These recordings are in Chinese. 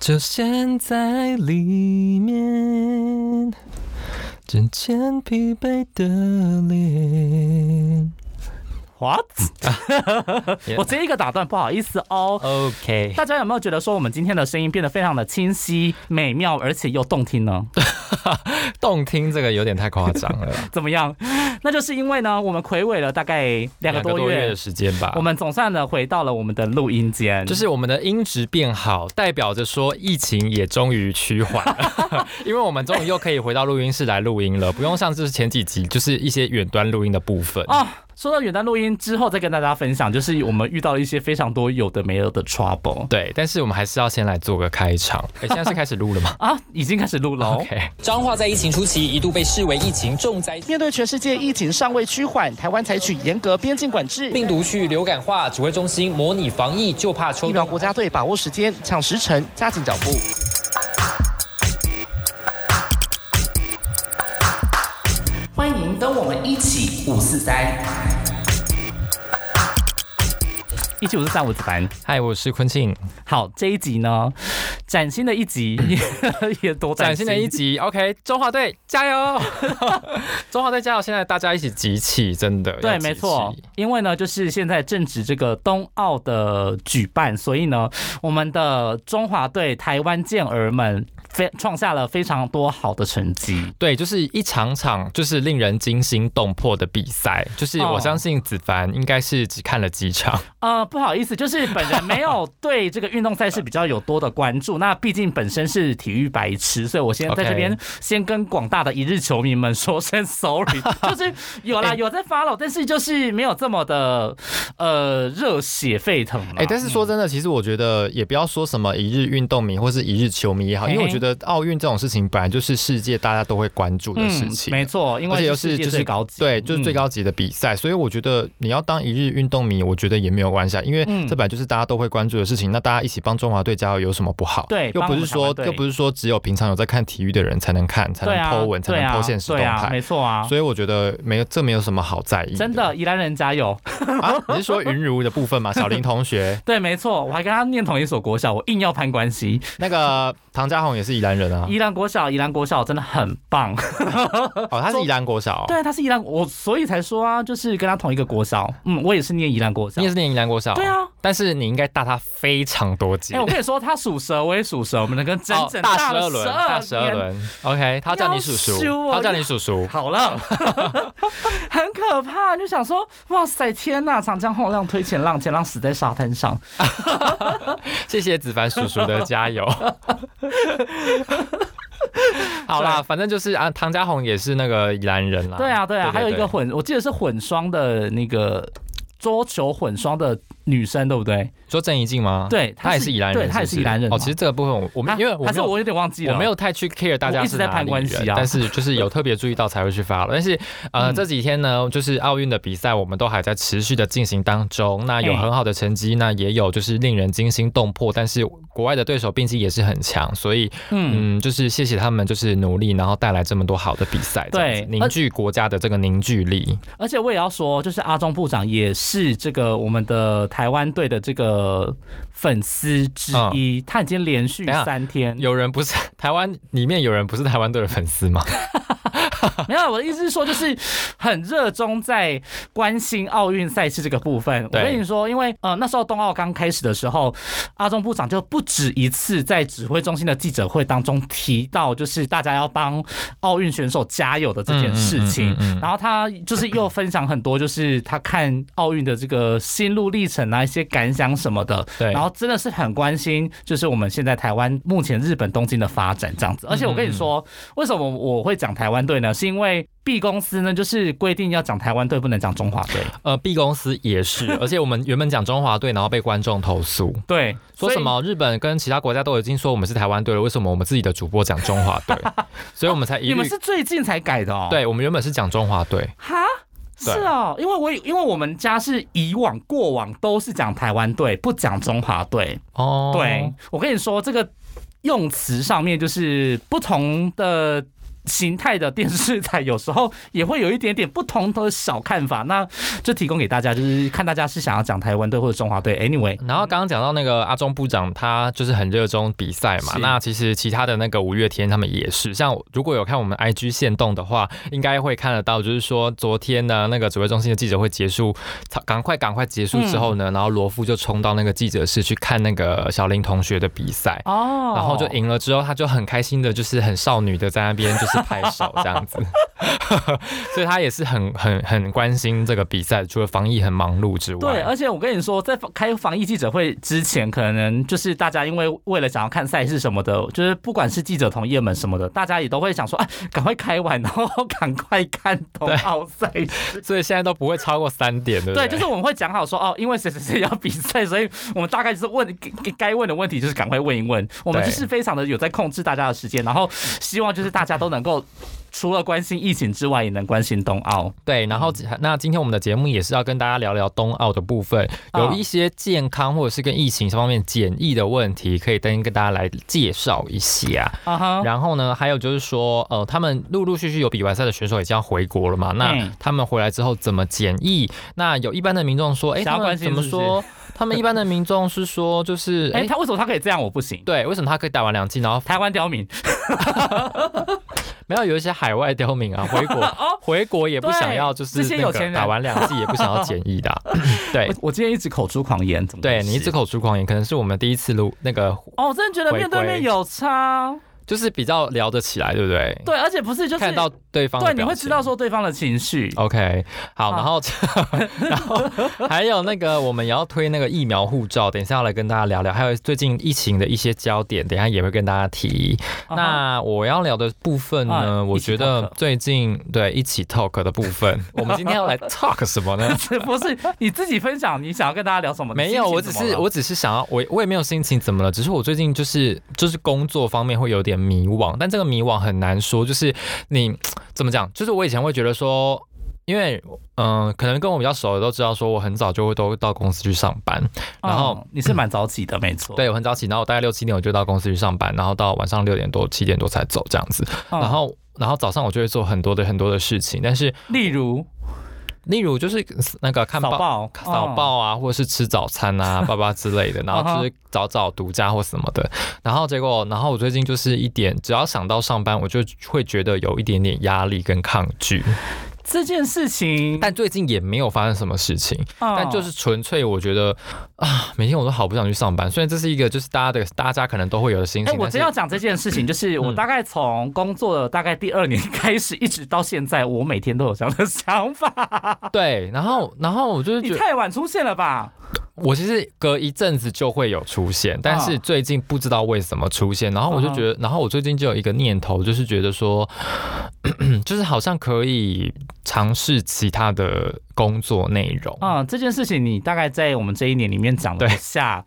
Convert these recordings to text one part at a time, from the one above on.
就陷在里面，渐渐疲惫的脸。What？我这一个打断，不好意思哦。OK，大家有没有觉得说我们今天的声音变得非常的清晰、美妙，而且又动听呢？动听这个有点太夸张了，怎么样？那就是因为呢，我们暌违了大概两个多月的，时间吧我。们总算呢回到了我们的录音间，就是我们的音质变好，代表着说疫情也终于趋缓，因为我们终于又可以回到录音室来录音了，不用像就是前几集就是一些远端录音的部分。哦。说到远端录音之后，再跟大家分享，就是我们遇到了一些非常多有的没有的 trouble 对，但是我们还是要先来做个开场。哎，现在是开始录了吗 啊，已经开始录了哦。？OK，彰化在疫情初期一度被视为疫情重灾区，面对全世界疫情尚未趋缓，台湾采取严格边境管制。病毒去流感化，指挥中心模拟防疫，就怕抽疫苗国家队把握时间，抢时辰，加紧脚步。欢迎跟我们一起五四三，一起五四三五子凡。嗨，我是坤庆，好，这一集呢，崭新的一集，也多崭新的一集。OK，中华队加油！中华队加油！现在大家一起集气，真的对，没错，因为呢，就是现在正值这个冬奥的举办，所以呢，我们的中华队台湾健儿们非创下了非常多好的成绩。对，就是一场场就是令人惊心动魄的比赛，就是哦我相信子凡应该是只看了几场。呃，不好意思，就是本人没有对这个运动赛事比较有多的关注。那毕竟本身是体育白痴，所以我先在这边先跟广大的一日球迷们说声 sorry。就是有啦，哎有在 follow，但是就是没有这么的呃热血沸腾啦。哎、但是说真的，其实我觉得也不要说什么一日运动迷或是一日球迷也好，因为我觉得奥运这种事情本来就是世界大家都会关注的事情。嗯没错，因为而且又是就是最高级，对，就是最嗯高级的比赛，所以我觉得你要当一日运动迷，我觉得也没有关系啊，因为嗯这本来就是大家都会关注的事情。那大家一起帮中华队加油有什么不好？对又不是说又不是说只有平常有在看体育的人才能看，才能对啊 po 文，才能对啊 po 现实动态。没错啊。所以我觉得没有这没有什么好在意。真的，宜兰人加油！啊？你是说云如的部分吗？小林同学，对，没错，我还跟他念同一所国小，我硬要攀关系。那个唐家宏也是宜兰人啊。宜兰国小，宜兰国小真的很棒。哦，他是宜兰国小、哦。对，他是宜兰，我所以才说啊，就是跟他同一个国小。嗯，我也是念宜兰国小你也。是念宜兰国小。对。啊，但是你应该大他非常多届。哎、我跟你说，他属蛇，我也属蛇，我们能跟真正哦大十二轮，大十二年。轮。OK，他叫你叔叔他叫你叔叔。好了，很可怕，就想说，哇塞，天呐，长江后浪推前浪，前浪死在沙滩上。谢谢子凡叔叔的加油。好啦，反正就是啊，唐家红也是那个宜兰人啦。对啊，对啊，还有一个混，我记得是混双的那个桌球混双的女生，对不对？说郑怡静吗？对她也是宜兰人，对她也是宜兰人哦，其实这个部分我我们啊因为我没有还是我有点忘记了，我没有太去 care 大家我一直在攀是哪里人，关系啊但是就是有特别注意到才会去发了。但是呃、嗯这几天呢，就是奥运的比赛，我们都还在持续的进行当中。那有很好的成绩，那也有就是令人惊心动魄，但是国外的对手毕竟也是很强，所以嗯。嗯，就是谢谢他们就是努力，然后带来这么多好的比赛，对凝聚国家的这个凝聚力。而且我也要说，就是阿中部长也是这个我们的台湾队的这个粉丝之一，他已经连续三天。有人不是 台湾里面有人不是台湾队的粉丝吗？没有，我的意思是说，就是很热衷在关心奥运赛事这个部分。我跟你说，因为呃那时候冬奥刚开始的时候，阿中部长就不止一次在指挥中心的记者会当中提到，就是大家要帮奥运选手加油的这件事情。嗯然后他就是又分享很多，就是他看奥运的这个心路历程啊，一些感想什么的。对然后真的是很关心，就是我们现在台湾目前日本东京的发展这样子。而且我跟你说，为什么我会讲台湾队呢？是因为 B 公司呢，就是规定要讲台湾队，不能讲中华队。呃，B 公司也是，而且我们原本讲中华队，然后被观众投诉。对，说什？么日本跟其他国家都已经说我们是台湾队了，为什么我们自己的主播讲中华队？所以我们才你们是最近才改的哦？，对，我们原本是讲中华队，哈。是哦，因为我因为我们家是以往过往都是讲台湾队，不讲中华队。哦，对，我跟你说，这个用词上面就是不同的形态的电视台，有时候也会有一点点不同的小看法。那就提供给大家，就是看大家是想要讲台湾队或者中华队。Anyway，然后刚刚讲到那个阿中部长，他就是很热衷比赛嘛。那其实其他的那个五月天他们也是，像如果有看我们 IG 线动的话，应该会看得到，就是说昨天呢那个指挥中心的记者会结束，赶快赶快结束之后呢，然后罗夫就冲到那个记者室去看那个小林同学的比赛。哦然后就赢了之后，他就很开心的，就是很少女的在那边就是拍手这样子，所以他也是很很很关心这个比赛，除了防疫很忙碌之外，对，而且我跟你说，在开防疫记者会之前，可能就是大家因为为了想要看赛事什么的，就是不管是记者同业们什么的，大家也都会想说，啊，赶快开完，然后赶快看冬奥赛事。所以现在都不会超过三点，对不对，就是我们会讲好说，哦，因为谁谁谁要比赛，所以我们大概就是问该该问的问题，就是赶快问一问。我们就是非常的有在控制大家的时间，然后希望就是大家都能够。除了关心疫情之外，也能关心冬奥。对，然后那今天我们的节目也是要跟大家聊聊冬奥的部分，啊有一些健康或者是跟疫情方面简易的问题，可以跟跟大家来介绍一下。啊哈，然后呢，还有就是说，呃，他们陆陆续续有比完赛的选手已经要回国了嘛？那嗯他们回来之后怎么检疫？那有一般的民众说，哎，他们怎么说？他们一般的民众是说，就是，哎、哎，他为什么他可以这样，我不行？对，为什么他可以打完两剂，然后台湾刁民，没有有一些海外刁民啊，回国回国也不想要，就是哦这些那有钱人个打完两剂也不想要检疫的啊，对我。我今天一直口出狂言，怎么回事？对你一直口出狂言，可能是我们第一次录那个，哦，我真的觉得面对面有差。就是比较聊得起来，对不对？对，而且不是就是看到对方的对，你会知道说对方的情绪。OK，好，然后 然后 还有那个我们也要推那个疫苗护照，等一下要来跟大家聊聊，还有最近疫情的一些焦点，等一下也会跟大家提。那我要聊的部分呢，啊我觉得最近对一起 talk 的部分，我们今天要来 talk 什么呢？不是你自己分享，你想要跟大家聊什么？没有，我只是我只是想要我我也没有心情怎么了，只是我最近就是就是工作方面会有点迷惘，但这个迷惘很难说，就是你怎么讲，就是我以前会觉得说。因为，嗯、可能跟我比较熟的都知道，说我很早就会都到公司去上班，然后嗯你是蛮早起的，没错。对我很早起，然后我大概六七点我就到公司去上班，然后到晚上六点多七点多才走这样子，嗯，然后然后早上我就会做很多的很多的事情，但是例如例如就是那个看报扫报、啊，或者是吃早餐啊、爸爸之类的，然后就是找找独家或什么的，然后结果，然后我最近就是一点，只要想到上班，我就会觉得有一点点压力跟抗拒，这件事情，但最近也没有发生什么事情，嗯但就是纯粹我觉得啊，每天我都好不想去上班，虽然这是一个就是大家的大家可能都会有的心哎、情，我真要讲这件事情，就是我嗯大概从工作的大概第二年开始，一直到现在，我每天都有这样的想法。对，然后然后我就是你。太晚出现了吧？我其实隔一阵子就会有出现，但是啊。最近不知道为什么出现，然后我就觉得，然后我最近就有一个念头，就是觉得说，就是好像可以尝试其他的工作内容。嗯，这件事情你大概在我们这一年里面讲了对下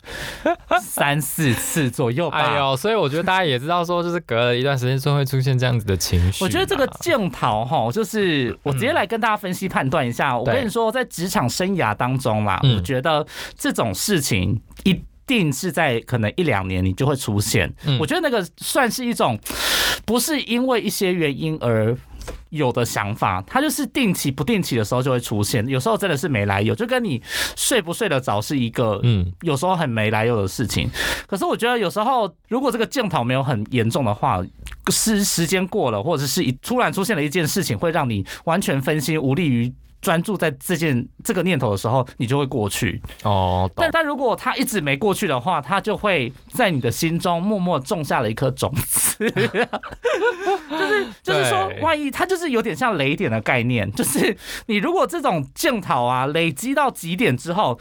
三四次左右吧。哎呦，所以我觉得大家也知道说，就是隔了一段时间就会出现这样子的情绪。我觉得这个镜头哈，就是我直接来跟大家分析判断一下。我跟你说，在职场生涯当中嘛，嗯我觉得这种事情一。定是在可能一两年你就会出现，嗯我觉得那个算是一种，不是因为一些原因而有的想法，它就是定期不定期的时候就会出现，有时候真的是没来由，就跟你睡不睡得着是一个嗯，有时候很没来由的事情。可是我觉得有时候，如果这个检讨没有很严重的话，时时间过了，或者是一突然出现了一件事情，会让你完全分心，无力于。专注在这件这个念头的时候，你就会过去。哦，但但如果他一直没过去的话，他就会在你的心中默默种下了一颗种子。就是就是说对，万一他就是有点像雷点的概念，就是你如果这种检讨啊累积到极点之后，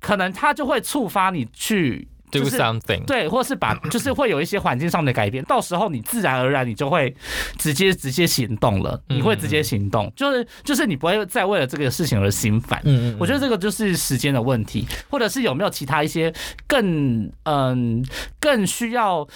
可能他就会触发你去。Do something。对，或是把 就是会有一些环境上的改变，到时候你自然而然你就会直接直接行动了，你会直接行动，就是就是你不会再为了这个事情而心烦。嗯嗯，我觉得这个就是时间的问题，或者是有没有其他一些更嗯更需要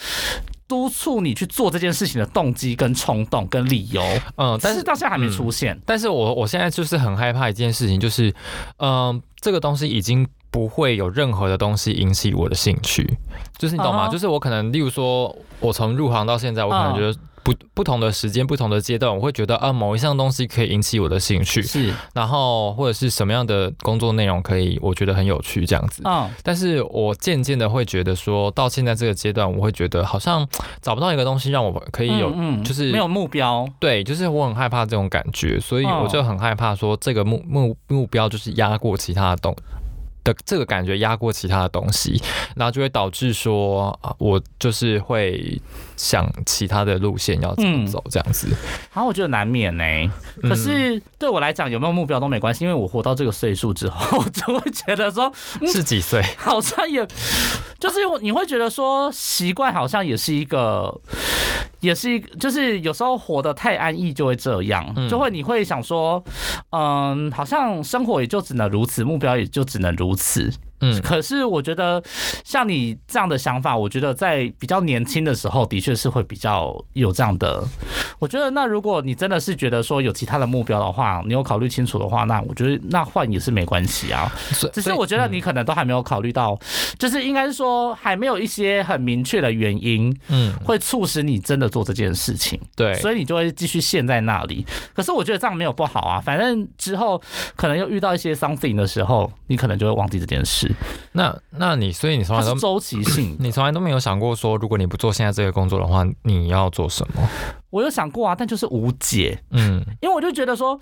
督促你去做这件事情的动机、跟冲动、跟理由，嗯，但是到现在还没出现。但是我我现在就是很害怕一件事情，就是，嗯、这个东西已经不会有任何的东西引起我的兴趣，就是你懂吗？就是我可能，例如说，我从入行到现在，我可能嗯觉得不不同的时间、不同的阶段，我会觉得啊，某一项东西可以引起我的兴趣，是，然后或者是什么样的工作内容可以，我觉得很有趣这样子。嗯，但是我渐渐的会觉得说，到现在这个阶段，我会觉得好像找不到一个东西让我可以有，嗯就是没有目标，对，就是我很害怕这种感觉，所以哦。我就很害怕说这个目目目标就是压过其他的东的这个感觉压过其他的东西，然后就会导致说啊，我就是会想其他的路线要怎么嗯走这样子。然后我觉得难免呢、嗯可是对我来讲，有没有目标都没关系，因为我活到这个岁数之后，我就会觉得说，是几岁？好像也，就是你会觉得说，习惯好像也是一个，也是一个，就是有时候活得太安逸就会这样，嗯就会你会想说，嗯，好像生活也就只能如此，目标也就只能如此。嗯可是我觉得像你这样的想法，我觉得在比较年轻的时候，的确是会比较有这样的。我觉得那如果你真的是觉得说有其他的目标的话，你有考虑清楚的话，那我觉得那换也是没关系啊。只是我觉得你可能都还没有考虑到，就是应该是说还没有一些很明确的原因嗯，会促使你真的做这件事情，对，所以你就会继续陷在那里。可是我觉得这样没有不好啊，反正之后可能又遇到一些 something 的时候，你可能就会忘记这件事，那那你所以你从来都。周期性你从来都没有想过说，如果你不做现在这个工作的话，你要做什么？我有想过啊，但就是无解。嗯因为我就觉得说，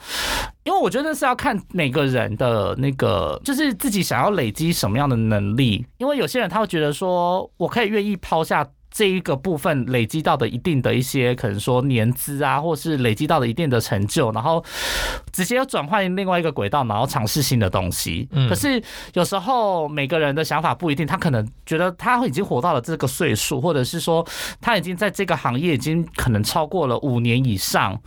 因为我觉得是要看每个人的那个，就是自己想要累积什么样的能力。因为有些人他会觉得说，我可以愿意抛下。这一个部分累积到的一定的一些可能说年资啊，或是累积到的一定的成就，然后直接转换另外一个轨道，然后尝试新的东西。嗯可是有时候每个人的想法不一定，他可能觉得他已经活到了这个岁数，或者是说他已经在这个行业已经可能超过了五年以上，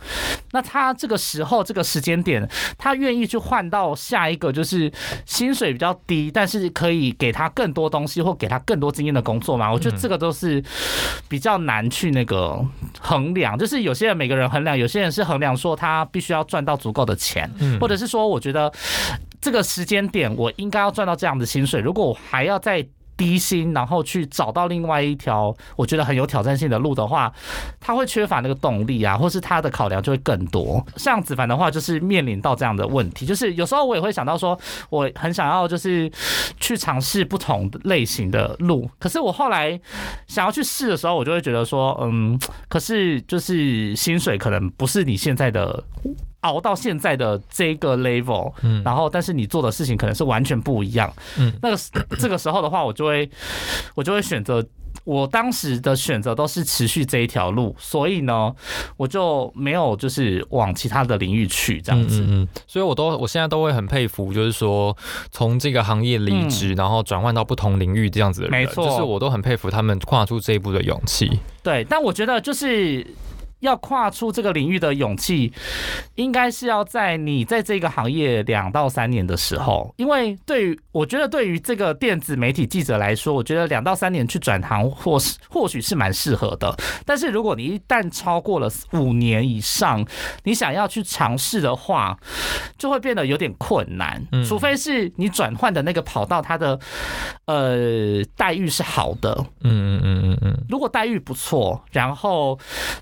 那他这个时候这个时间点，他愿意去换到下一个就是薪水比较低，但是可以给他更多东西或给他更多经验的工作吗？我觉得这个都是比较难去那个衡量。就是有些人每个人衡量，有些人是衡量说他必须要赚到足够的钱，嗯或者是说我觉得这个时间点我应该要赚到这样的薪水，如果我还要再低薪，然后去找到另外一条我觉得很有挑战性的路的话，他会缺乏那个动力啊，或是他的考量就会更多。像子凡的话，就是面临到这样的问题，就是有时候我也会想到说，我很想要就是去尝试不同类型的路，可是我后来想要去试的时候，我就会觉得说，嗯，可是就是薪水可能不是你现在的。熬到现在的这个 level，嗯然后但是你做的事情可能是完全不一样，嗯那个 这个时候的话，我就会我就会选择。我当时的选择都是持续这一条路，所以呢，我就没有就是往其他的领域去这样子。嗯嗯嗯，所以我都我现在都会很佩服，就是说从这个行业离职，然后转换到不同领域这样子的人，没错就是我都很佩服他们跨出这一步的勇气。对，但我觉得就是要跨出这个领域的勇气，应该是要在你在这个行业两到三年的时候，因为对于我觉得对于这个电子媒体记者来说，我觉得两到三年去转行或是或许是蛮适合的。但是如果你一旦超过了五年以上，你想要去尝试的话，就会变得有点困难。嗯除非是你转换的那个跑道，它的呃待遇是好的，嗯嗯嗯嗯嗯，如果待遇不错，然后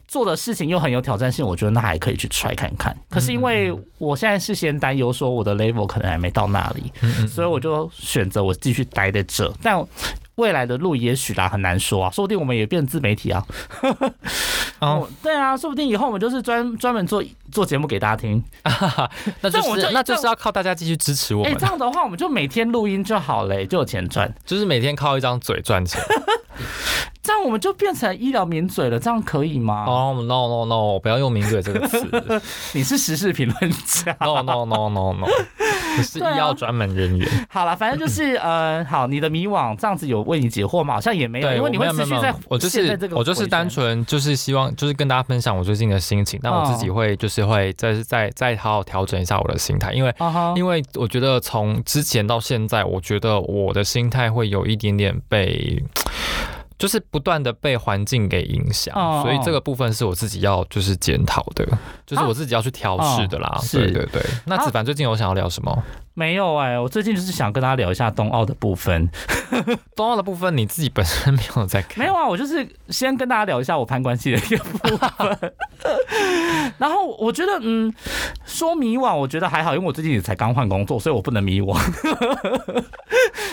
做的事情又很有挑战性，我觉得那还可以去 try 看看。可是因为我现在是先担忧说我的 level 可能还没到那里，所以我就选择我继续待在这。但未来的路也许啦，很难说啊，说不定我们也变自媒体啊。哦，对啊，说不定以后我们就是专专门做做节目给大家听。那就是那就是要靠大家继续支持我哎、们这，样的话我们就每天录音就好了、就有钱赚。就是每天靠一张嘴赚钱。这样我们就变成医疗名嘴了，这样可以吗？哦、no no no，不要用“名嘴”这个词。你是时事评论家。no no no no no，我是医药专门人员。好了，反正就是 呃，好，你的迷惘这样子有为你解惑吗？好像也没有，对，因为你会持续在我就是这个我就是单纯就是希望就是跟大家分享我最近的心情，但我自己会就是会再再再好好调整一下我的心态，因为因为我觉得从之前到现在，我觉得我的心态会有一点点被。就是不断的被环境给影响，哦所以这个部分是我自己要就是检讨的，就是我自己要去调试的啦。对对对。那子凡最近有想要聊什么？没有哎、我最近就是想跟大家聊一下冬奥的部分。冬奥的部分你自己本身没有在看，没有啊，我就是先跟大家聊一下我攀关系的一个部分。然后我觉得，嗯，说迷惘，我觉得还好，因为我最近也才刚换工作，所以我不能迷惘。你有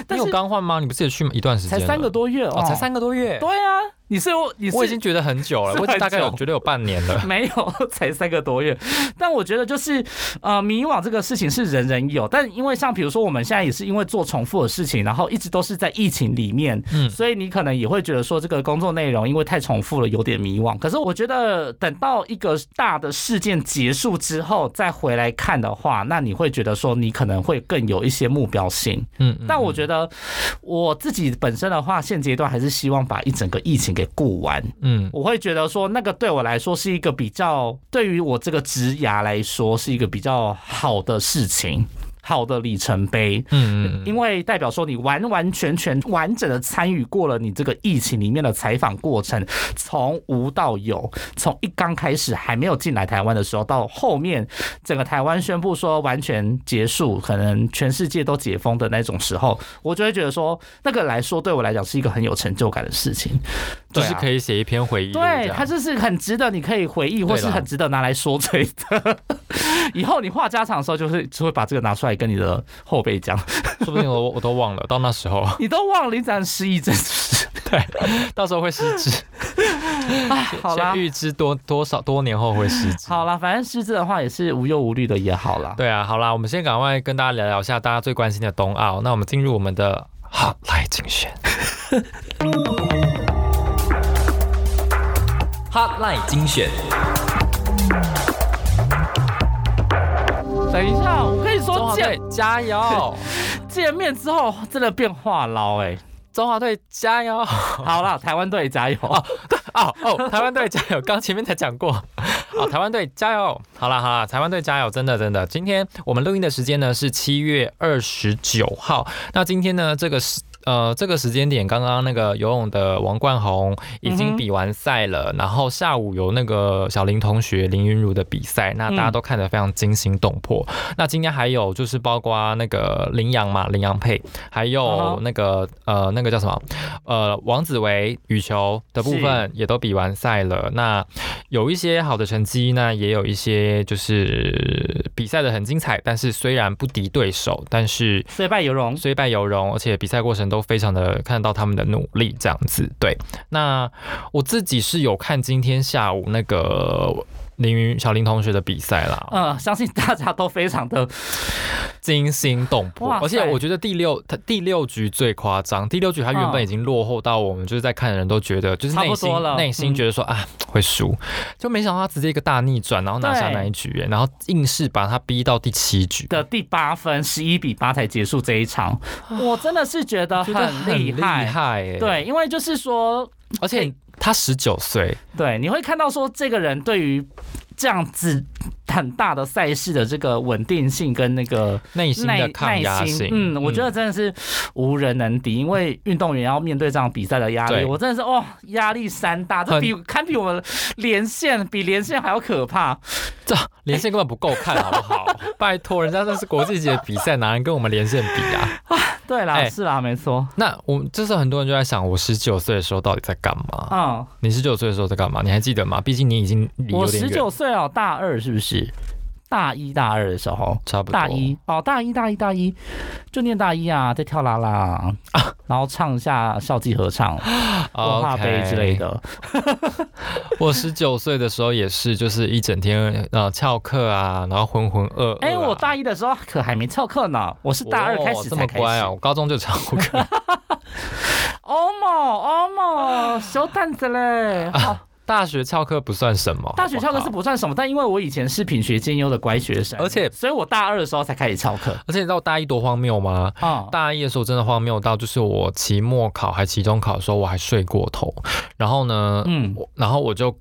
但是刚换吗？你不是也去一段时间？才三个多月哦，才三个多月。对啊，你是我你是我已经觉得很久了，是我已经大概有觉得有半年了。没有，才三个多月。但我觉得就是呃，迷惘这个事情是人人有，但因为像比如说我们现在也是因为做重复的事情，然后一直都是在疫情里面，嗯所以你可能也会觉得说这个工作内容因为太重复了，有点迷惘。可是我觉得等到一个大的事件结束之后再回来看的话，那你会觉得说你可能会更有一些目标性。嗯，嗯但我觉得我自己本身的话，现阶段还是希望把一整个疫情给顾完。嗯我会觉得说，那个对我来说是一个比较，对于我这个职涯来说是一个比较好的事情，好的里程碑。嗯嗯因为代表说你完完全全完整的参与过了你这个疫情里面的采访过程，从无到有，从一刚开始还没有进来台湾的时候，到后面整个台湾宣布说完全结束，可能全世界都解封的那种时候，我就会觉得说，那个来说对我来讲是一个很有成就感的事情，就是可以。写一篇回忆对，样。它就是很值得你可以回忆，或是很值得拿来说嘴的。以后你话家常的时候，就是就会把这个拿出来跟你的后辈讲，说不定我我都忘了，到那时候，你都忘了你咱失忆症是不是？到时候会失智。哎，好啦先，预知多多少多年后会失智。好啦，反正失智的话也是无忧无虑的也好啦。对啊，好啦，我们先赶快跟大家聊聊一下大家最关心的冬奥。那我们进入我们的好来精选。Hotline 精选，等一下，我跟你说，见加油！见面之后真的变话痨哎。中华队加油！好啦，台湾队加油！哦哦哦，台湾队加油！刚前面才讲过。好，台湾队加油！好了好啦，台湾队加油！真的真的，今天我们录音的时间呢是七月二十九号。那今天呢这个时呃这个时间点，刚刚那个游泳的王冠宏已经比完赛了，然后下午有那个小林同学林云茹的比赛，那大家都看得非常惊心动魄。那今天还有就是包括那个林阳嘛，林阳配，还嗯有那个呃那个叫什么呃王子维羽球的部分也都比完赛了。那有一些好的成绩，那也有一些就是比赛的很精彩，但是虽然不敌对手，但是虽败犹荣。虽败犹荣，而且比赛过程都非常的看到他们的努力，这样子。对，那我自己是有看今天下午那个林云小林同学的比赛啦，嗯，相信大家都非常的惊心动魄。而且我觉得第六他第六局最夸张，第六局他原本已经落后到我们就是在看的人都觉得就是内心内心嗯觉得说、啊会输，就没想到他直接一个大逆转，然后拿下那一局，然后硬是把他逼到第七局。的第八分，十一比八才结束这一场，我真的是觉得很厉害。对，因为就是说，而且他十九岁，对，你会看到说这个人对于这样子很大的赛事的这个稳定性跟那个内心耐的抗压耐性心，，嗯，我觉得真的是无人能敌，因为运动员要面对这样比赛的压力，我真的是哦，压力山大，这比堪比我们连线比连线还要可怕。这连线根本不够看，好不好？拜托，人家这是国际级的比赛，哪能跟我们连线比啊？对啦，哎是啦，没错，那我这时候很多人就在想，我十九岁的时候到底在干嘛？嗯，你十九岁的时候在干嘛？你还记得吗？毕竟你已经离我十九岁哦，大二是不是？大一、大二的时候，差不多。大一哦，大一、大一、大一，就念大一啊，在跳啦啦，然后唱一下校际合唱、文化杯之类。的。我十九岁的时候也是，就是一整天呃翘课啊，然后浑浑噩噩、啊。哎、我大一的时候可还没翘课呢，我是大二开始才开始。么乖啊！我高中就翘课。哦莫哦莫，小蛋子嘞！好，大学翘课不算什么，大学翘课是不算什么，但因为我以前是品学兼优的乖学生，而且所以我大二的时候才开始翘课而且你知道大一多荒谬吗？啊。大一的时候真的荒谬到，就是我期末考还期中考的时候，我还睡过头。然后呢，嗯我然后我就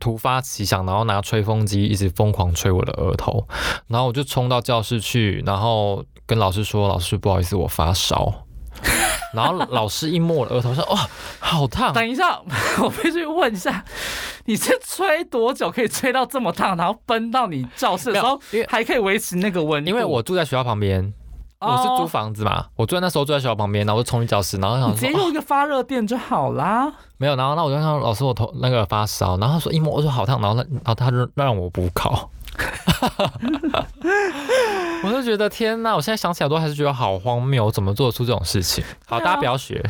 突发奇想，然后拿吹风机一直疯狂吹我的额头，然后我就冲到教室去，然后跟老师说：“老师，不好意思，我发烧。”然后老师一摸我的额头说：“哦，好烫！”等一下，我必须问一下，你是吹多久可以吹到这么烫，然后奔到你教室的时候因为还可以维持那个温度？因为我住在学校旁边，我是租哦房子嘛，我住在那时候住在学校旁边，然后我就冲去教室，然后想说、直接用一个发热垫就好啦。没有，然后那我就看老师我头那个发烧，然后他说一摸我说好烫，然后那然后他就让我补考，我就觉得天呐，我现在想起来都还是觉得好荒谬，我怎么做出这种事情？好，大家不要学。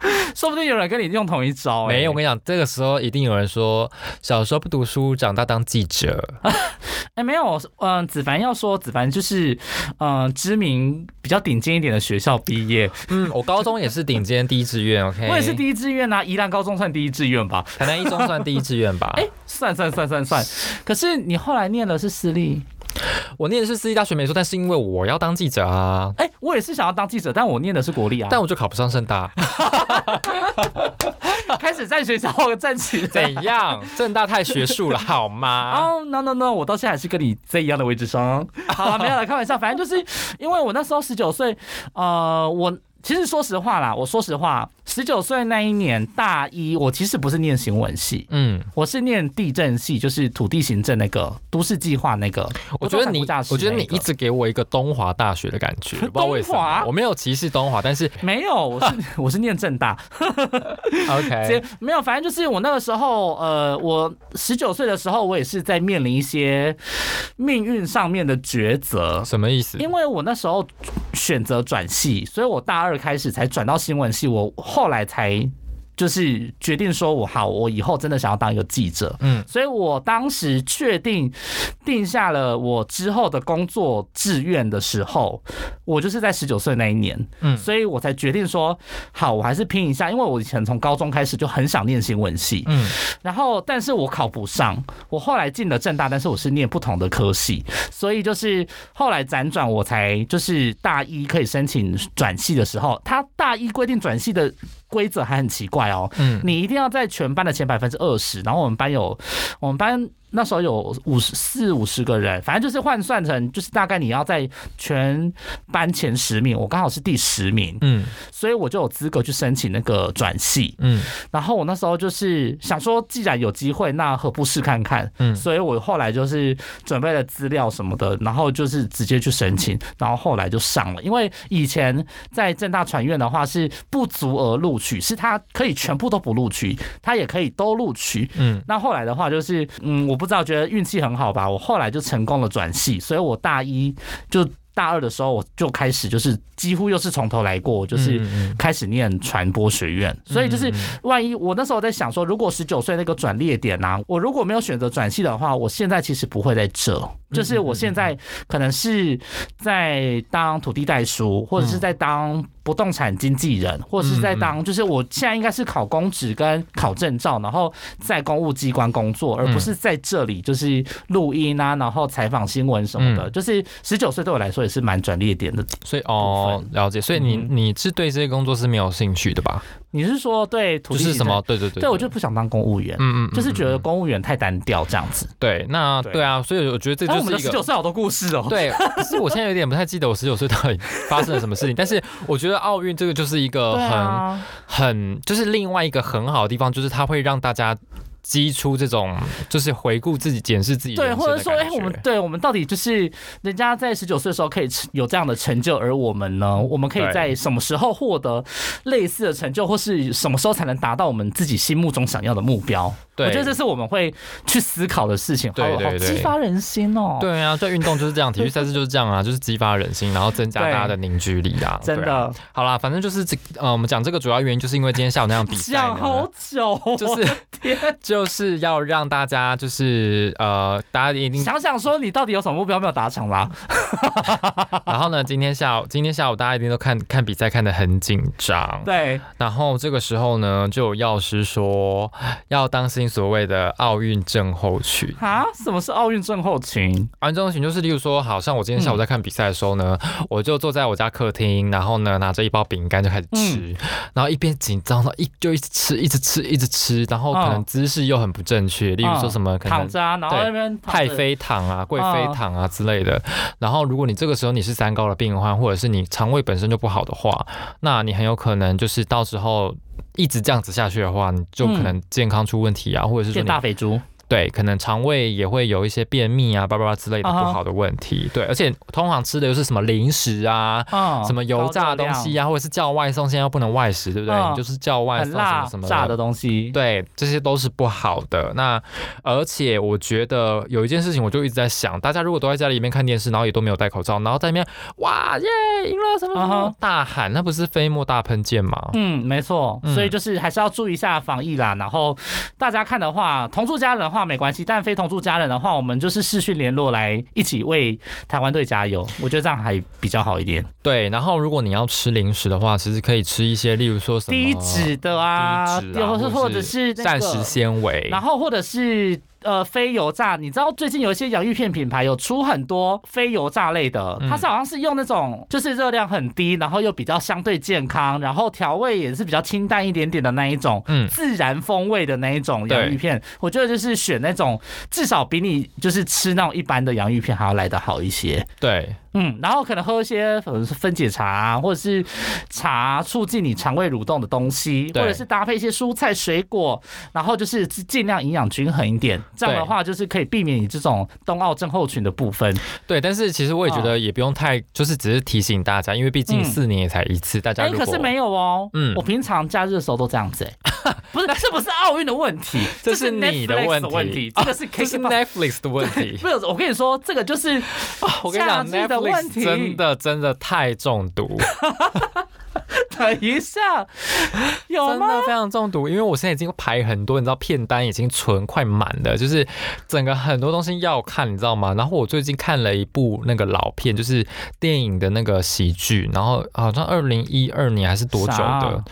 说不定有人跟你用同一招、欸。没有，我跟你讲，这个时候一定有人说，小时候不读书，长大当记者。哎、没有，嗯、子凡要说，子凡就是，嗯、知名比较顶尖一点的学校毕业，嗯，我高中也是顶尖第一志愿，OK。我也是第一志愿啊，宜兰高中算第一志愿吧？台南一中算第一志愿吧？哎、算算算算算，可是你后来念的是私立，我念的是私立大学没错，但是因为我要当记者啊，哎、我也是想要当记者，但我念的是国立啊，但我就考不上盛大，开始在学校站起来。怎样？正大太学术了好吗？哦、no no no，我到现在还是跟你在一样的位置上。好了，没有了，开玩笑。反正就是因为我那时候十九岁，呃，我其实说实话啦，我说实话，十九岁那一年大一，我其实不是念新闻系，嗯，我是念地震系，就是土地行政那个都市计划那个。我觉得你我觉得你一直给我一个东华大学的感觉，不知道为什东华么。我没有歧视东华，但是没有，我是 我是念正大，直 OK，没有，反正就是我那个时候，呃，我十九岁的时候，我也是在面临一些命运上面的抉择。什么意思？因为我那时候选择转系，所以我大二开始才转到新闻系，我后来才就是决定说我好，我以后真的想要当一个记者。嗯。所以我当时确定定下了我之后的工作志愿的时候，我就是在十九岁那一年，嗯。所以我才决定说好，我还是拼一下，因为我以前从高中开始就很想念新闻系，嗯。然后但是我考不上，我后来进了正大，但是我是念不同的科系，所以就是后来辗转，我才就是大一可以申请转系的时候，他大一规定转系的规则还很奇怪哦，嗯你一定要在全班的前百分之二十，然后我们班有我们班。那时候有五十四五十个人，反正就是换算成就是大概你要在全班前十名，我刚好是第十名，嗯所以我就有资格去申请那个转系。嗯然后我那时候就是想说，既然有机会，那何不试看看？嗯所以我后来就是准备了资料什么的，然后就是直接去申请，然后后来就上了。因为以前在正大传院的话是不足额录取，是他可以全部都不录取，他也可以都录取。嗯那后来的话就是，嗯，我不知道，觉得运气很好吧。我后来就成功了转系，所以我大一就大二的时候我就开始就是几乎又是从头来过，就是开始念传播学院。所以就是万一我那时候在想说，如果十九岁那个转捩点啊，我如果没有选择转系的话，我现在其实不会在这，就是我现在可能是在当土地代书，或者是在当不动产经纪人，或者是在当，就是我现在应该是考公职跟考证照，然后在公务机关工作，而不是在这里就是录音啊，然后采访新闻什么的。嗯就是十九岁对我来说也是蛮转捩点的。所以哦，了解。所以你嗯你是对这些工作是没有兴趣的吧？你是说对土地就是什么？对对对政？对，我就不想当公务员。嗯嗯，就是觉得嗯公务员太单调这样子。对，那对对啊，所以我觉得这就是一个十九岁好多故事哦。对，可是我现在有点不太记得我十九岁到底发生了什么事情，但是我觉得奥运这个就是一个很、啊，很就是另外一个很好的地方，就是它会让大家激出这种就是回顾自己、检视自己对，或者说，哎、我们对我们到底就是人家在十九岁的时候可以有这样的成就，而我们呢，我们可以在什么时候获得类似的成就，或是什么时候才能达到我们自己心目中想要的目标？对我觉得这是我们会去思考的事情，好好对对对激发人心哦。对啊，这运动就是这样，体育赛事就是这样啊，就是激发人心，然后增加大家的凝聚力啊。真的好啦，反正就是这呃，我们讲这个主要原因，就是因为今天下午那场比赛讲好，久 哦，就是，就是要让大家就是呃，大家一定想想说你到底有什么目标没有达成啦？然后呢，今天下午今天下午大家一定都看看比赛看得很紧张。对，然后这个时候呢，就有药师说要当心所谓的奥运症候群。啊，什么是奥运症候群？奥运症候群就是，例如说，好像我今天下午在看比赛的时候呢，我就坐在我家客厅，然后呢拿着一包饼干就开始吃，然后一边紧张到一就一直吃，一直吃，一直吃，然后可能嗯姿势又很不正确，例如说什么可能躺着啊，然后对那边太妃躺啊、贵妃躺啊之类的。然后，如果你这个时候你是三高的病患，或者是你肠胃本身就不好的话，那你很有可能就是到时候一直这样子下去的话，你就可能健康出问题啊，或者是说你大肥猪。对，可能肠胃也会有一些便秘啊、叭叭叭之类的不好的问题。对，而且通常吃的又是什么零食啊。嗯什么油炸的东西啊，或者是叫外送，现在又不能外食，对不对？就是叫外送什么什么炸的东西，对，这些都是不好的。那而且我觉得有一件事情，我就一直在想，大家如果都在家里面看电视，然后也都没有戴口罩，然后在那边哇耶赢了什么什么大喊，那不是飞沫大喷溅吗？嗯，没错，嗯所以就是还是要注意一下防疫啦。然后大家看的话，同住家人的话没关系，但非同住家人的话，我们就是视讯联络来一起为台湾队加油。我觉得这样还比较好一点。对，然后如果你要吃零食的话，其实可以吃一些，例如说什么低脂的啊，低脂啊或或者是膳食个，纤维，然后或者是。呃，非油炸，你知道最近有一些洋芋片品牌有出很多非油炸类的，嗯。它是好像是用那种就是热量很低，然后又比较相对健康，然后调味也是比较清淡一点点的那一种，嗯。自然风味的那一种洋芋片，我觉得就是选那种至少比你就是吃那种一般的洋芋片还要来得好一些。对。嗯，然后可能喝一些可能是分解茶、啊，或者是茶促进你肠胃蠕动的东西，或者是搭配一些蔬菜水果，然后就是尽量营养均衡一点。这样的话，就是可以避免你这种冬奥症候群的部分。对，但是其实我也觉得也不用太，就是只是提醒大家，因为毕竟嗯。四年也才一次，大家可是没有哦，嗯。我平常假日的时候都这样子、哎，不是，这不是奥运的问题，这是是你的问题。题，这个是 这是 K Netflix 的问题。不是，我跟你说，这个就是我跟你讲夏季的问，Netflix 题真的真的太中毒，等一下，有吗？真的非常中毒。因为我现在已经排很多，你知道片单已经存快满了，就是整个很多东西要看，你知道吗？然后我最近看了一部那个老片，就是电影的那个喜剧，然后好像二零一二年还是多久的啥，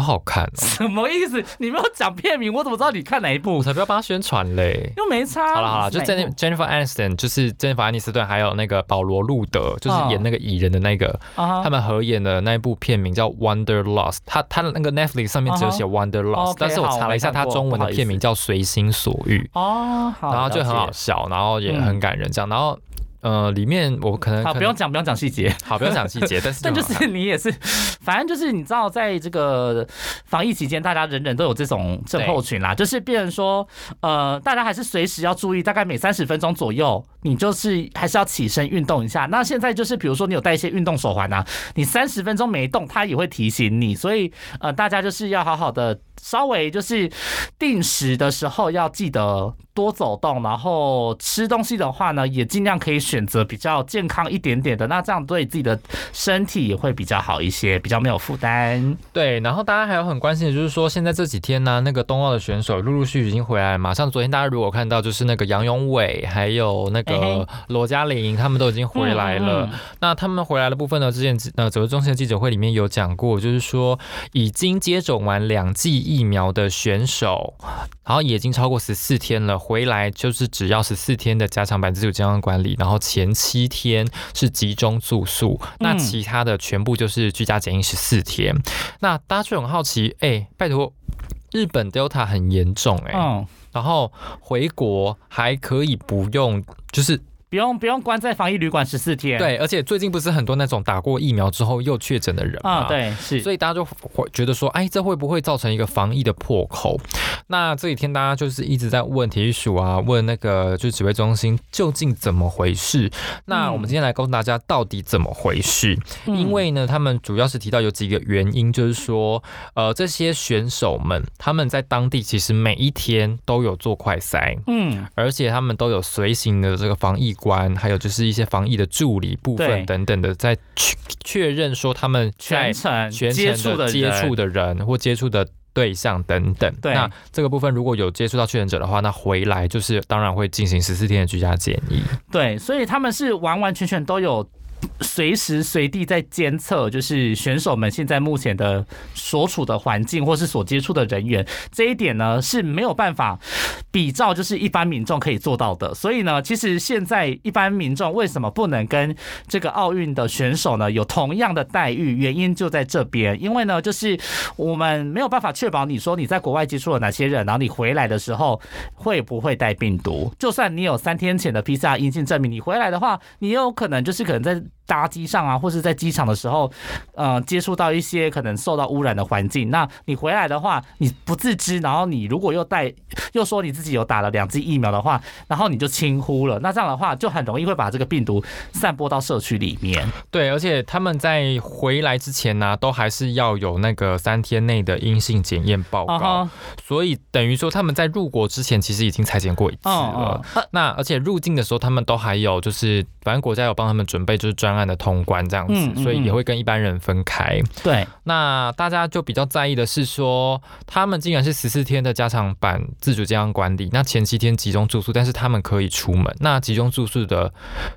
好好看哦。什么意思？你没有讲片名，我怎么知道你看哪一部我？才不要帮他宣传嘞。又没差。好了好了，就 Jennifer Jennifer Aniston，就是 Jennifer Aniston，，还有那个保罗路德，就是哦演那个蚁人的那个，他们合演的那一部片名叫《Wonder Lost》，他他的那个 Netflix 上面只有写啊 Wonder Lost，、但是我查了一下，它好我没看过中文的片名叫《随心所欲哦，》，好，然后就很好。笑，然后也很感人，这样，然后呃，里面我可能好，不用讲，不用讲细节。好，不用讲细节，但是 但就是你也是，反正就是你知道，在这个防疫期间，大家人人都有这种症候群啦，就是变成说，呃，大家还是随时要注意，大概每三十分钟左右，你就是还是要起身运动一下。那现在就是比如说你有带一些运动手环啊，你三十分钟没动，它也会提醒你，所以呃，大家就是要好好的。稍微就是定时的时候要记得多走动，然后吃东西的话呢，也尽量可以选择比较健康一点点的，那这样对自己的身体也会比较好一些，比较没有负担。对，然后大家还有很关心的就是说，现在这几天呢，那个冬奥的选手陆陆续续已经回来了嘛。像昨天大家如果看到，就是那个杨永伟还有那个罗嘉玲，他们都已经回来了。嗯嗯那他们回来的部分呢，之前呃指挥中心的记者会里面有讲过，就是说已经接种完两剂疫苗的选手，然后也已经超过十四天了，回来就是只要十四天的加强版自主健康管理，然后前七天是集中住宿，那嗯其他的全部就是居家检疫十四天。那大家就很好奇，哎、拜托。日本 Delta 很严重哎、嗯，然后回国还可以不用，就是不用不用关在防疫旅馆十四天。对，而且最近不是很多那种打过疫苗之后又确诊的人嘛？啊，。对是，所以大家就会觉得说，哎，这会不会造成一个防疫的破口？那这几天大家就是一直在问体育署啊，问那个就是指挥中心究竟怎么回事？那我们今天来告诉大家到底怎么回事？嗯因为呢，他们主要是提到有几个原因，就是说，呃，这些选手们他们在当地其实每一天都有做快筛，嗯而且他们都有随行的这个防疫官，还有就是一些防疫的助理部分等等的，在确确认说他们在全程全接触的程的接触的的人或接触的。对象等等，对那这个部分如果有接触到确诊者的话，那回来就是当然会进行十四天的居家检疫。对，所以他们是完完全全都有。随时随地在监测，就是选手们现在目前的所处的环境，或是所接触的人员，这一点呢是没有办法比照，就是一般民众可以做到的。所以呢，其实现在一般民众为什么不能跟这个奥运的选手呢有同样的待遇？原因就在这边，因为呢，就是我们没有办法确保你说你在国外接触了哪些人，然后你回来的时候会不会带病毒。就算你有三天前的 PCR 阴性证明，你回来的话，你有可能就是可能在。搭机上啊，或是在机场的时候，呃，接触到一些可能受到污染的环境，那你回来的话，你不自知，然后你如果又带又说你自己有打了两剂疫苗的话，然后你就轻忽了，那这样的话就很容易会把这个病毒散播到社区里面。对，而且他们在回来之前呢、都还是要有那个三天内的阴性检验报告，所以等于说他们在入国之前其实已经裁剪过一次了。嗯那而且入境的时候，他们都还有就是，反正国家有帮他们准备就是专案的通关这样子，嗯嗯所以也会跟一般人分开。对，那大家就比较在意的是说，他们竟然是十四天的加长版自主健康管理，那前七天集中住宿，但是他们可以出门。那集中住宿的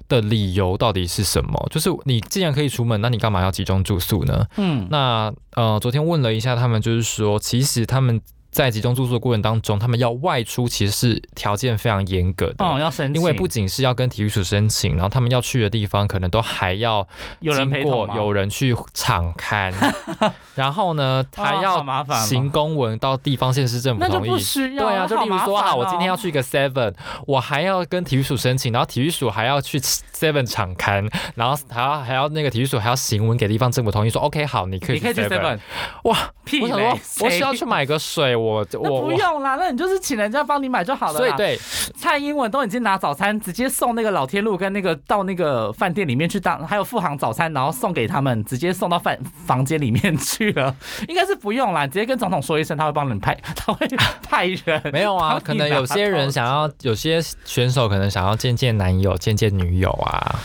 的理由到底是什么？就是你既然可以出门，那你干嘛要集中住宿呢？嗯，那呃，昨天问了一下他们，就是说，其实他们在集中住宿的过程当中，他们要外出其实是条件非常严格的。哦，要申请，因为不仅是要跟体育署申请，然后他们要去的地方可能都还要有人陪同有人去场刊，然后呢还要行公文到地方县市政府同意。不需要，对啊，就例如说，好麻烦好，我今天哦要去一个 Seven，我还要跟体育署申请，然后体育署还要去 Seven 场刊，然后还要还要那个体育署还要行文给地方政府同意说，OK，好，你可以去 Seven，哇，屁我想说，我需要去买个水，我那我我，不用啦，那你就是请人家帮你买就好了啦。所以对，蔡英文都已经拿早餐直接送那个老天路跟那个到那个饭店里面去当，还有富航早餐，然后送给他们，直接送到饭房间里面去了。应该是不用啦，直接跟总统说一声，他会帮你派，他会派人。没有啊，可能有些人想要，有些选手可能想要见见男友、见见女友啊，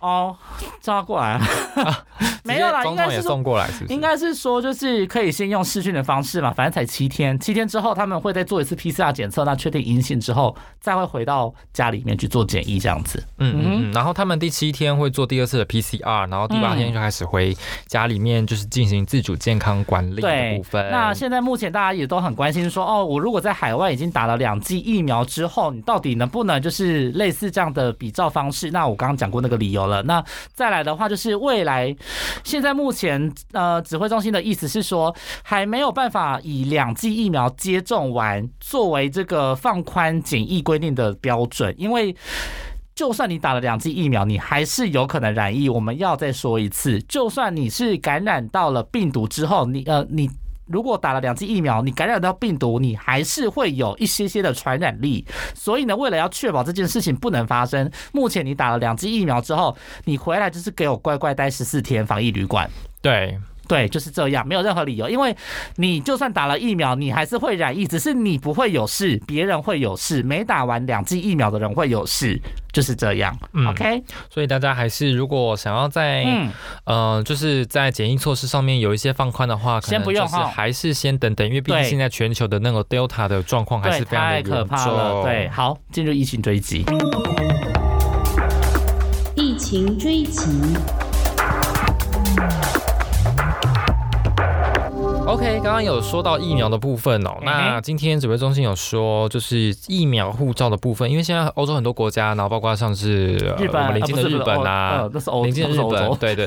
哦，叫他过来啊。没有啦，应该是送过来，是不是？应该是说，就是可以先用试训的方式嘛，反正才七天，七天之后他们会再做一次 PCR 检测，那确定阴性之后，再会回到家里面去做检疫这样子。嗯嗯嗯，然后他们第七天会做第二次的 PCR，然后第八天就开始回家里面，就是进行自主健康管理的部分。那现在目前大家也都很关心说，哦，我如果在海外已经打了两剂疫苗之后，你到底能不能就是类似这样的比照方式？那我刚刚讲过那个理由那再来的话，就是未来现在目前呃指挥中心的意思是说，还没有办法以两剂疫苗接种完作为这个放宽检疫规定的标准，因为。就算你打了两剂疫苗，你还是有可能染疫。我们要再说一次，就算你是感染到了病毒之后，你呃你。如果打了两剂疫苗，你感染到病毒，你还是会有一些些的传染力。所以呢，为了要确保这件事情不能发生，目前你打了两剂疫苗之后，你回来就是给我乖乖待十四天防疫旅馆。对，对，就是这样，没有任何理由，因为你就算打了疫苗，你还是会染疫，只是你不会有事，别人会有事，没打完两剂疫苗的人会有事，就是这样。嗯 OK，所以大家还是如果想要在嗯，呃，就是在检疫措施上面有一些放宽的话，可先能就是不用哈还是先等等，因为毕竟对现在全球的那个 Delta 的状况还，是非常的太严重。可怕了。对，好，进入疫情追击。疫情追击，OK，刚刚有说到疫苗的部分哦。那今天指挥中心有说，就是疫苗护照的部分，因为现在欧洲很多国家，然后包括像是、呃日本我们邻近的日本啊邻近的日本，对 对，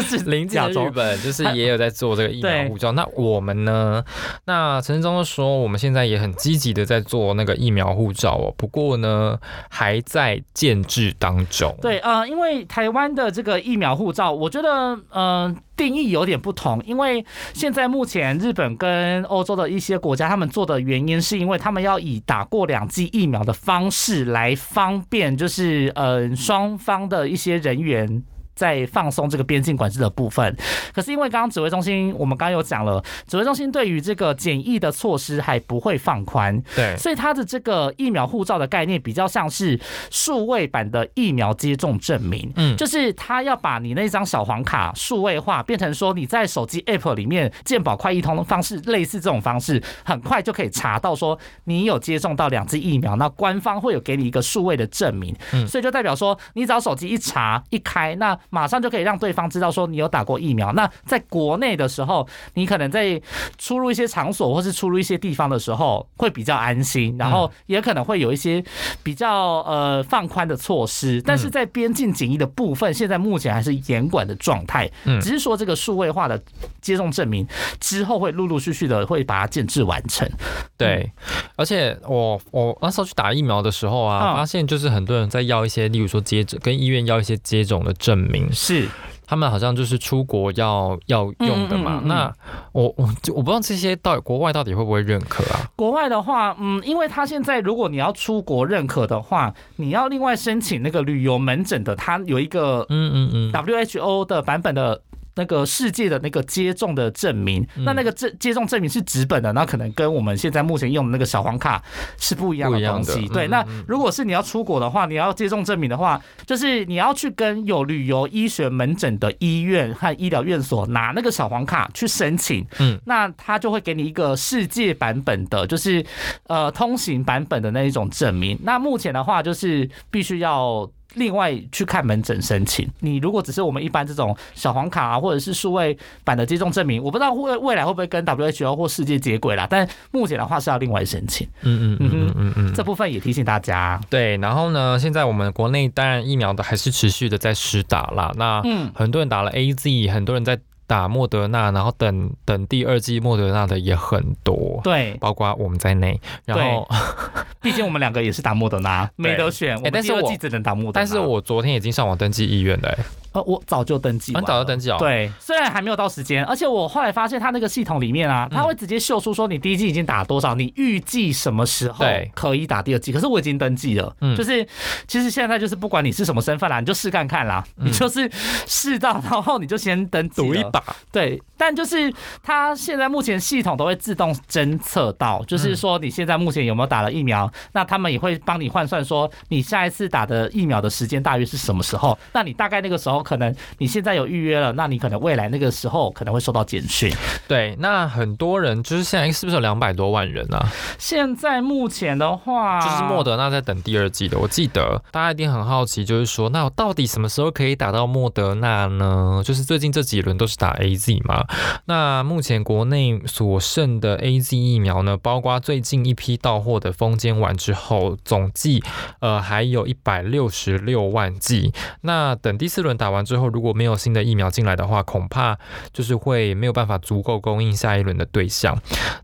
是邻近的日本就是也有在做这个疫苗对护照。那我们呢？那陈志忠说，我们现在也很积极的在做那个疫苗护照哦，不过呢，还在建制当中。对，呃，因为台湾的这个疫苗护照，我觉得，呃，定义有点不同。因为现在目前日本跟欧洲的一些国家，他们做的原因是因为他们要以打过两剂疫苗的方式来方便，就是呃双方的一些人员。在放松这个边境管制的部分，可是因为刚刚指挥中心，我们刚刚有讲了，指挥中心对于这个检疫的措施还不会放宽，对。所以它的这个疫苗护照的概念比较像是数位版的疫苗接种证明，嗯。就是它要把你那张小黄卡数位化，变成说你在手机 App 里面健保快易通的方式，类似这种方式，很快就可以查到说你有接种到两剂疫苗，那官方会有给你一个数位的证明，嗯。所以就代表说你只要手机一查一开，那马上就可以让对方知道说你有打过疫苗。那在国内的时候，你可能在出入一些场所或是出入一些地方的时候，会比较安心，然后也可能会有一些比较呃放宽的措施。但是在边境检疫的部分，现在目前还是严管的状态，嗯只是说这个数位化的接种证明之后会陆陆续续的会把它建制完成。对，而且我我那时候去打疫苗的时候啊，嗯发现就是很多人在要一些，例如说接种跟医院要一些接种的证明，明，是他们好像就是出国要要用的嘛。嗯嗯嗯嗯那我我就我不知道这些到底国外到底会不会认可啊？国外的话，嗯，因为他现在如果你要出国认可的话，你要另外申请那个旅游门诊的，他有一个嗯嗯嗯，WHO 的版本的。那个世界的那个接种的证明，嗯那那个接接种证明是纸本的，那可能跟我们现在目前用的那个小黄卡是不一样的东西。对，嗯那如果是你要出国的话，你要接种证明的话，就是你要去跟有旅游医学门诊的医院和医疗院所拿那个小黄卡去申请，嗯，那他就会给你一个世界版本的，就是呃通行版本的那一种证明。那目前的话，就是必须要。另外去看门诊申请，你如果只是我们一般这种小黄卡啊，或者是数位版的接种证明，我不知道未未来会不会跟 WHO 或世界接轨啦。但目前的话是要另外申请，嗯嗯嗯嗯嗯嗯，这部分也提醒大家。对。然后呢，现在我们国内当然疫苗的还是持续的在施打啦。那嗯，很多人打了 A Z，很多人在打莫德纳，然后等等第二季莫德纳的也很多。对，包括我们在内，然后，毕竟我们两个也是打莫德纳，没得选，我们但是我只能打莫德纳。但是我昨天已经上网登记意愿了、欸，呃，我早就登记早就登记哦。，对，虽然还没有到时间，而且我后来发现他那个系统里面啊，他会直接秀出说你第一季已经打多少，你预计什么时候可以打第二季。可是我已经登记了，嗯就是其实现在就是不管你是什么身份啦，你就试看看啦，你就是试到，然后你就先登记。赌一把，对，但就是他现在目前系统都会自动侦测到，就是说你现在目前有没有打了疫苗，那他们也会帮你换算说你下一次打的疫苗的时间大约是什么时候，那你大概那个时候可能你现在有预约了，那你可能未来那个时候可能会收到简讯。对，那很多人就是现在是不是有两百多万人啊？现在目前的话，就是莫德纳在等第二季的，我记得大家一定很好奇，就是说，那我到底什么时候可以打到莫德纳呢？就是最近这几轮都是打 A Z 嘛。那目前国内所剩的 A Z 疫苗呢，包括最近一批到货的封间完之后，总计呃还有一百六十六万剂。那等第四轮打完之后，如果没有新的疫苗进来的话，恐怕就是会没有办法足够供应下一轮的对象。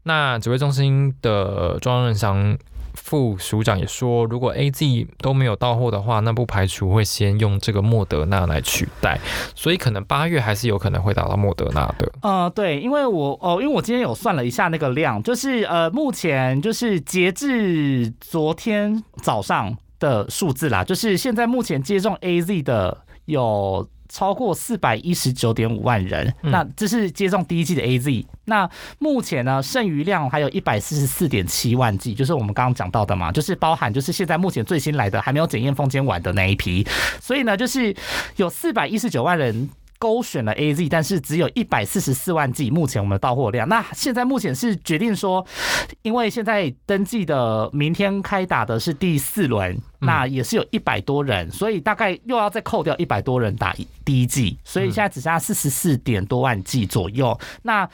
那指挥中心的庄任祥副署长也说，如果 A Z 都没有到货的话，那不排除会先用这个莫德纳来取代，所以可能八月还是有可能会打到莫德纳的。呃，对，因为我哦，因为我今天有算了一下那个量，就是呃，目前就是截至昨天早上的数字啦，就是现在目前接种 A Z 的有。超过四百一十九点五万人，嗯那这是接种第一季的 A Z。那目前呢，剩余量还有一百四十四点七万剂，就是我们刚刚讲到的嘛，就是包含就是现在目前最新来的还没有检验封间完的那一批，所以呢，就是有四百一十九万人。勾选了 A Z，但是只有一百四十四万剂，目前我们的到货量。那现在目前是决定说，因为现在登记的明天开打的是第四轮，那也是有一百多人，所以大概又要再扣掉一百多人打第一季，所以现在只剩下四十四点多万剂左右。那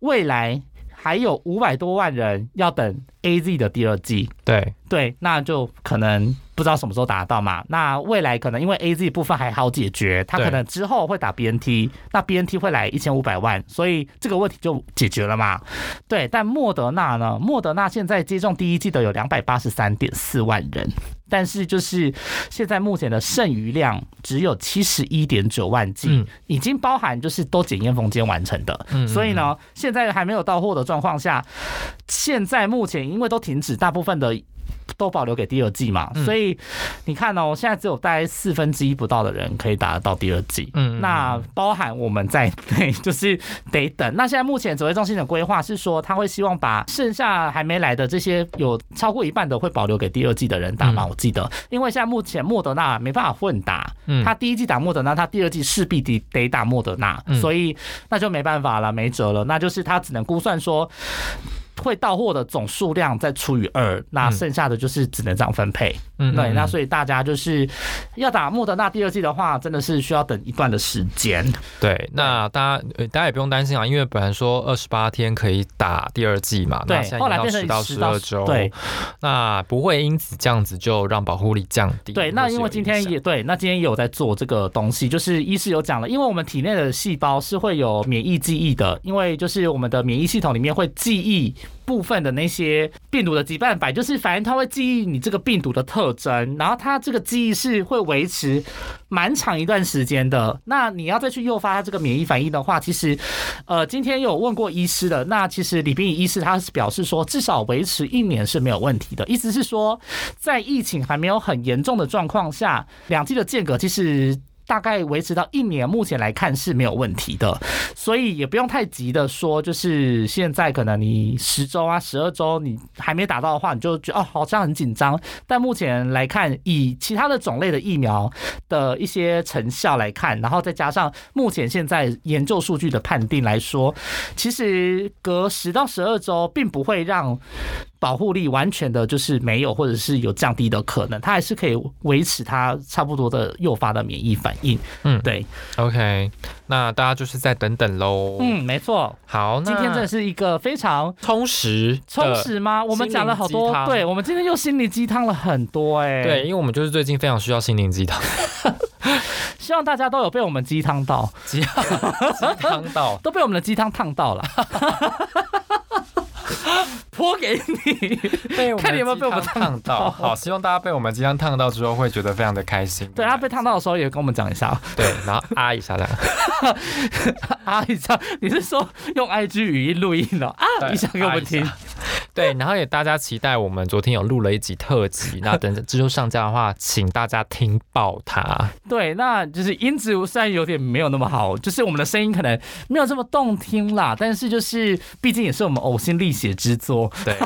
未来还有五百多万人要等 A Z 的第二季。对，对，那就可能不知道什么时候达到嘛。那未来可能因为 A Z 部分还好解决，它可能之后会打 B N T，那 B N T 会来一千五百万，所以这个问题就解决了嘛。对，但莫德纳呢？莫德纳现在接种第一季的有两百八十三点四万人。但是就是现在目前的剩余量只有七十一点九万剂，嗯已经包含就是都检验封间完成的，嗯所以呢，现在还没有到货的状况下，现在目前因为都停止，大部分的都保留给第二季嘛，嗯所以你看哦，现在只有大概四分之一不到的人可以打得到第二季。嗯那包含我们在内，就是得等。那现在目前指挥中心的规划是说，他会希望把剩下还没来的这些有超过一半的会保留给第二季的人打嘛。嗯我记得，因为现在目前莫德纳没办法混打，嗯他第一季打莫德纳，他第二季势必得得打莫德纳，嗯所以那就没办法了，没辙了，那就是他只能估算说。会到货的总数量再除以二，那嗯剩下的就是只能这样分配。嗯对，那所以大家就是要打莫德纳第二季的话，真的是需要等一段的时间。对，那大家呃大家也不用担心啊，因为本来说二十八天可以打第二季嘛，那对后来变成到十到十二周，对，那不会因此这样子就让保护力降低。对，那因为今天也对，那今天也有在做这个东西，就是医师有讲了，因为我们体内的细胞是会有免疫记忆的，因为就是我们的免疫系统里面会记忆部分的那些病毒的羁绊法，就是反正它会记忆你这个病毒的特征，然后它这个记忆是会维持蛮长一段时间的。那你要再去诱发它这个免疫反应的话，其实，呃，今天有问过医师的，那其实李冰仪医师他是表示说，至少维持一年是没有问题的。意思是说，在疫情还没有很严重的状况下，两剂的间隔其实。大概维持到一年，目前来看是没有问题的，所以也不用太急的说，就是现在可能你十周啊、十二周你还没打到的话，你就觉得哦好像很紧张。但目前来看，以其他的种类的疫苗的一些成效来看，然后再加上目前现在研究数据的判定来说，其实隔十到十二周并不会让。保护力完全的就是没有，或者是有降低的可能，它还是可以维持它差不多的诱发的免疫反应。嗯，对。OK，那大家就是再等等喽。嗯，没错。好，今天这是一个非常充实、充实吗？我们讲了好多，对，我们今天又心灵鸡汤了很多，哎，对，因为我们就是最近非常需要心灵鸡汤，希望大家都有被我们鸡汤到，鸡汤到，都被我们的鸡汤烫到了。泼给你，看你有没有被我们烫到。好，希望大家被我们鸡汤烫到之后会觉得非常的开心。对，他被烫到的时候也跟我们讲一下。对，然后啊一下的，啊一下，你是说用 IG 语音录音的啊一下给我们听。对，然后也大家期待我们昨天有录了一集特辑，那等之后上架的话，请大家听爆它。对，那就是音质虽然有点没有那么好，就是我们的声音可能没有这么动听啦，但是就是毕竟也是我们呕心沥血之作。对，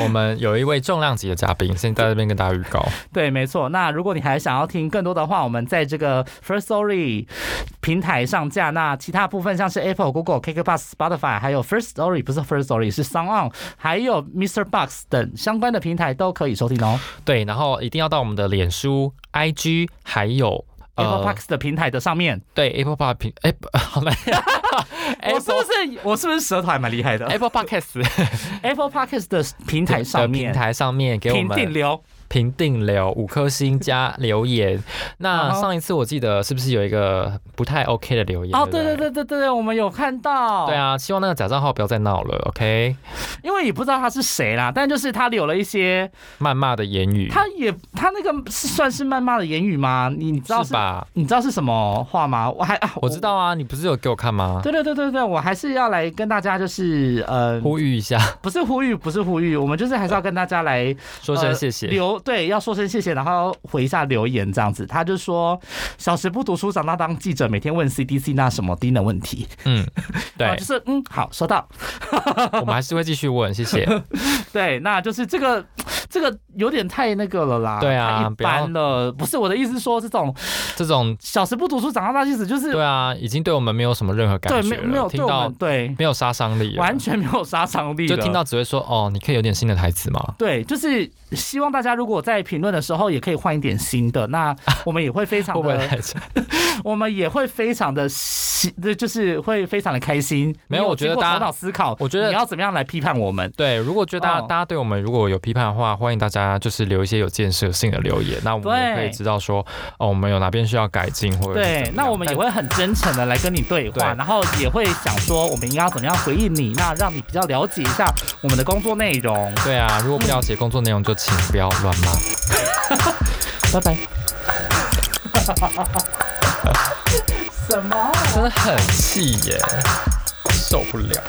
我们有一位重量级的嘉宾，先在这边跟大家预告。对，没错。那如果你还想要听更多的话，我们在这个 First Story 平台上架。那其他部分像是 Apple、Google、k k b u s Spotify，还有 First Story 不是 First Story 是 Sound On，还有 Mr. Box 等相关的平台都可以收听哦。对，然后一定要到我们的脸书、IG，还有。Apple Park 的平台的上面，对 Apple Park 平，哎，好嘞，我是不是我是不是舌头还蛮厉害的？Apple Park，Apple Park 的平台上面，平台上面给我们评留。评定留五颗星加留言。那上一次我记得是不是有一个不太 OK 的留言？哦，对对对对对对，我们有看到。对啊，希望那个假账号不要再闹了，OK？因为也不知道他是谁啦，但就是他留了一些谩骂的言语。他也他那个是算是谩骂的言语吗？你知道是吧？你知道是什么话吗？我还啊，我知道啊，你不是有给我看吗？对对对对对，我还是要来跟大家就是呃呼吁一下，不是呼吁，不是呼吁，我们就是还是要跟大家来说声谢谢。留对，要说声谢。谢谢，然后回一下留言这样子，他就说小时不读书，长大当记者，每天问 CDC 那什么低能问题。嗯，对，就是嗯，好，收到。我们还是会继续问，谢谢。对，那就是这个这个有点太那个了啦。对啊，一般了。不是我的意思，说这种这种小时不读书，长大当记者，就是对啊，已经对我们没有什么任何感觉，对，没没有听到，对，没有杀伤力，完全没有杀伤力，就听到只会说哦，你可以有点新的台词吗？对，就是希望大家如果在评论的时候也可以换一点新的，那 我们也会非常的，我们也会非常的，喜就是会非常的开心。没有，我觉得大家头脑思考，我觉得你要怎么样来批判我们？对，如果觉得大家大家对我们如果有批判的话，欢迎大家就是留一些有建设性的留言，那我们也可以知道说哦，我们有哪边需要改进或者对，那我们也会很真诚的来跟你对话，然后也会想说我们应该要怎么样回应你，那让你比较了解一下我们的工作内容。对啊，如果不了解工作内容，就请不要乱骂。拜拜。什么？真的很气耶，受不了。